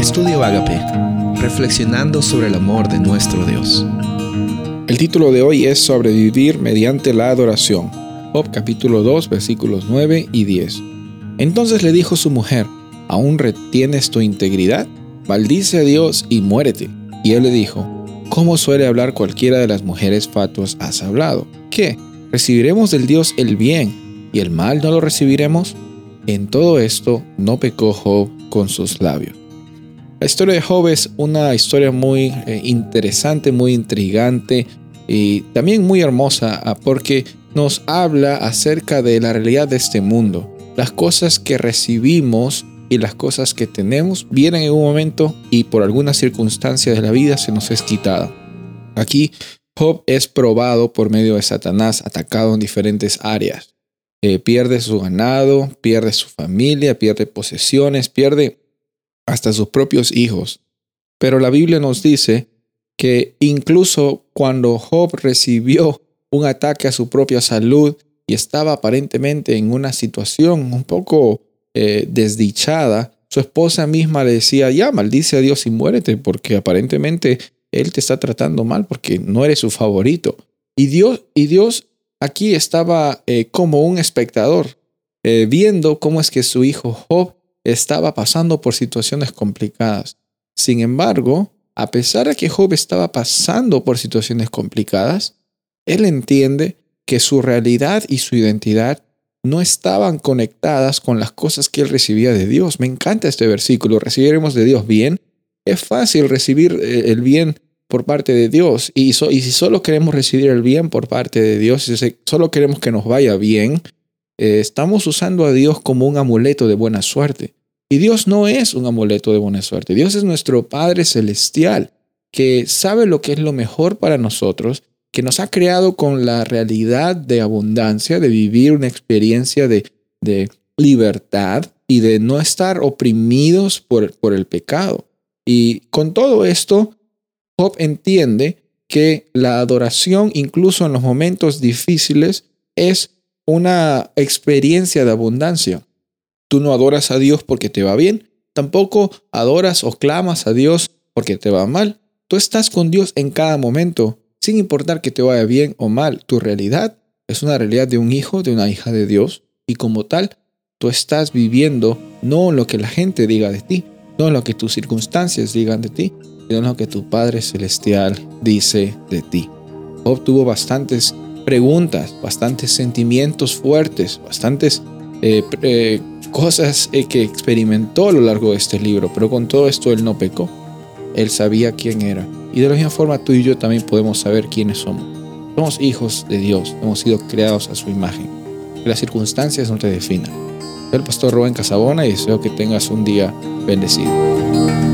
Estudio Agape, reflexionando sobre el amor de nuestro Dios. El título de hoy es Sobrevivir mediante la adoración. Job capítulo 2 versículos 9 y 10. Entonces le dijo su mujer, ¿aún retienes tu integridad? Maldice a Dios y muérete. Y él le dijo, ¿cómo suele hablar cualquiera de las mujeres fatuas has hablado? ¿Qué? ¿Recibiremos del Dios el bien y el mal no lo recibiremos? En todo esto no pecó Job con sus labios. La historia de Job es una historia muy eh, interesante, muy intrigante y también muy hermosa ah, porque nos habla acerca de la realidad de este mundo. Las cosas que recibimos y las cosas que tenemos vienen en un momento y por alguna circunstancia de la vida se nos es quitada. Aquí Job es probado por medio de Satanás, atacado en diferentes áreas. Eh, pierde su ganado, pierde su familia, pierde posesiones, pierde hasta sus propios hijos. Pero la Biblia nos dice que incluso cuando Job recibió un ataque a su propia salud y estaba aparentemente en una situación un poco eh, desdichada, su esposa misma le decía, ya, maldice a Dios y muérete, porque aparentemente Él te está tratando mal porque no eres su favorito. Y Dios, y Dios aquí estaba eh, como un espectador, eh, viendo cómo es que su hijo Job estaba pasando por situaciones complicadas. Sin embargo, a pesar de que Job estaba pasando por situaciones complicadas, él entiende que su realidad y su identidad no estaban conectadas con las cosas que él recibía de Dios. Me encanta este versículo, recibiremos de Dios bien. Es fácil recibir eh, el bien por parte de Dios y, si solo queremos recibir el bien por parte de Dios, si solo queremos que nos vaya bien, eh, estamos usando a Dios como un amuleto de buena suerte. Y Dios no es un amuleto de buena suerte. Dios es nuestro Padre Celestial, que sabe lo que es lo mejor para nosotros, que nos ha creado con la realidad de abundancia, de vivir una experiencia de, de libertad y de no estar oprimidos por, por el pecado. Y con todo esto, Job entiende que la adoración, incluso en los momentos difíciles, es una experiencia de abundancia. Tú no adoras a Dios porque te va bien, tampoco adoras o clamas a Dios porque te va mal. Tú estás con Dios en cada momento, sin importar que te vaya bien o mal. Tu realidad es una realidad de un hijo, de una hija de Dios, y como tal, tú estás viviendo no lo que la gente diga de ti, no lo que tus circunstancias digan de ti, sino lo que tu Padre Celestial dice de ti. Job tuvo bastantes preguntas, bastantes sentimientos fuertes, bastantes eh, eh, cosas eh, que experimentó a lo largo de este libro, pero con todo esto él no pecó. Él sabía quién era. Y de la misma forma tú y yo también podemos saber quiénes somos. Somos hijos de Dios, hemos sido creados a su imagen. Las circunstancias no te definan. Soy el pastor Rubén Casabona y deseo que tengas un día bendecido.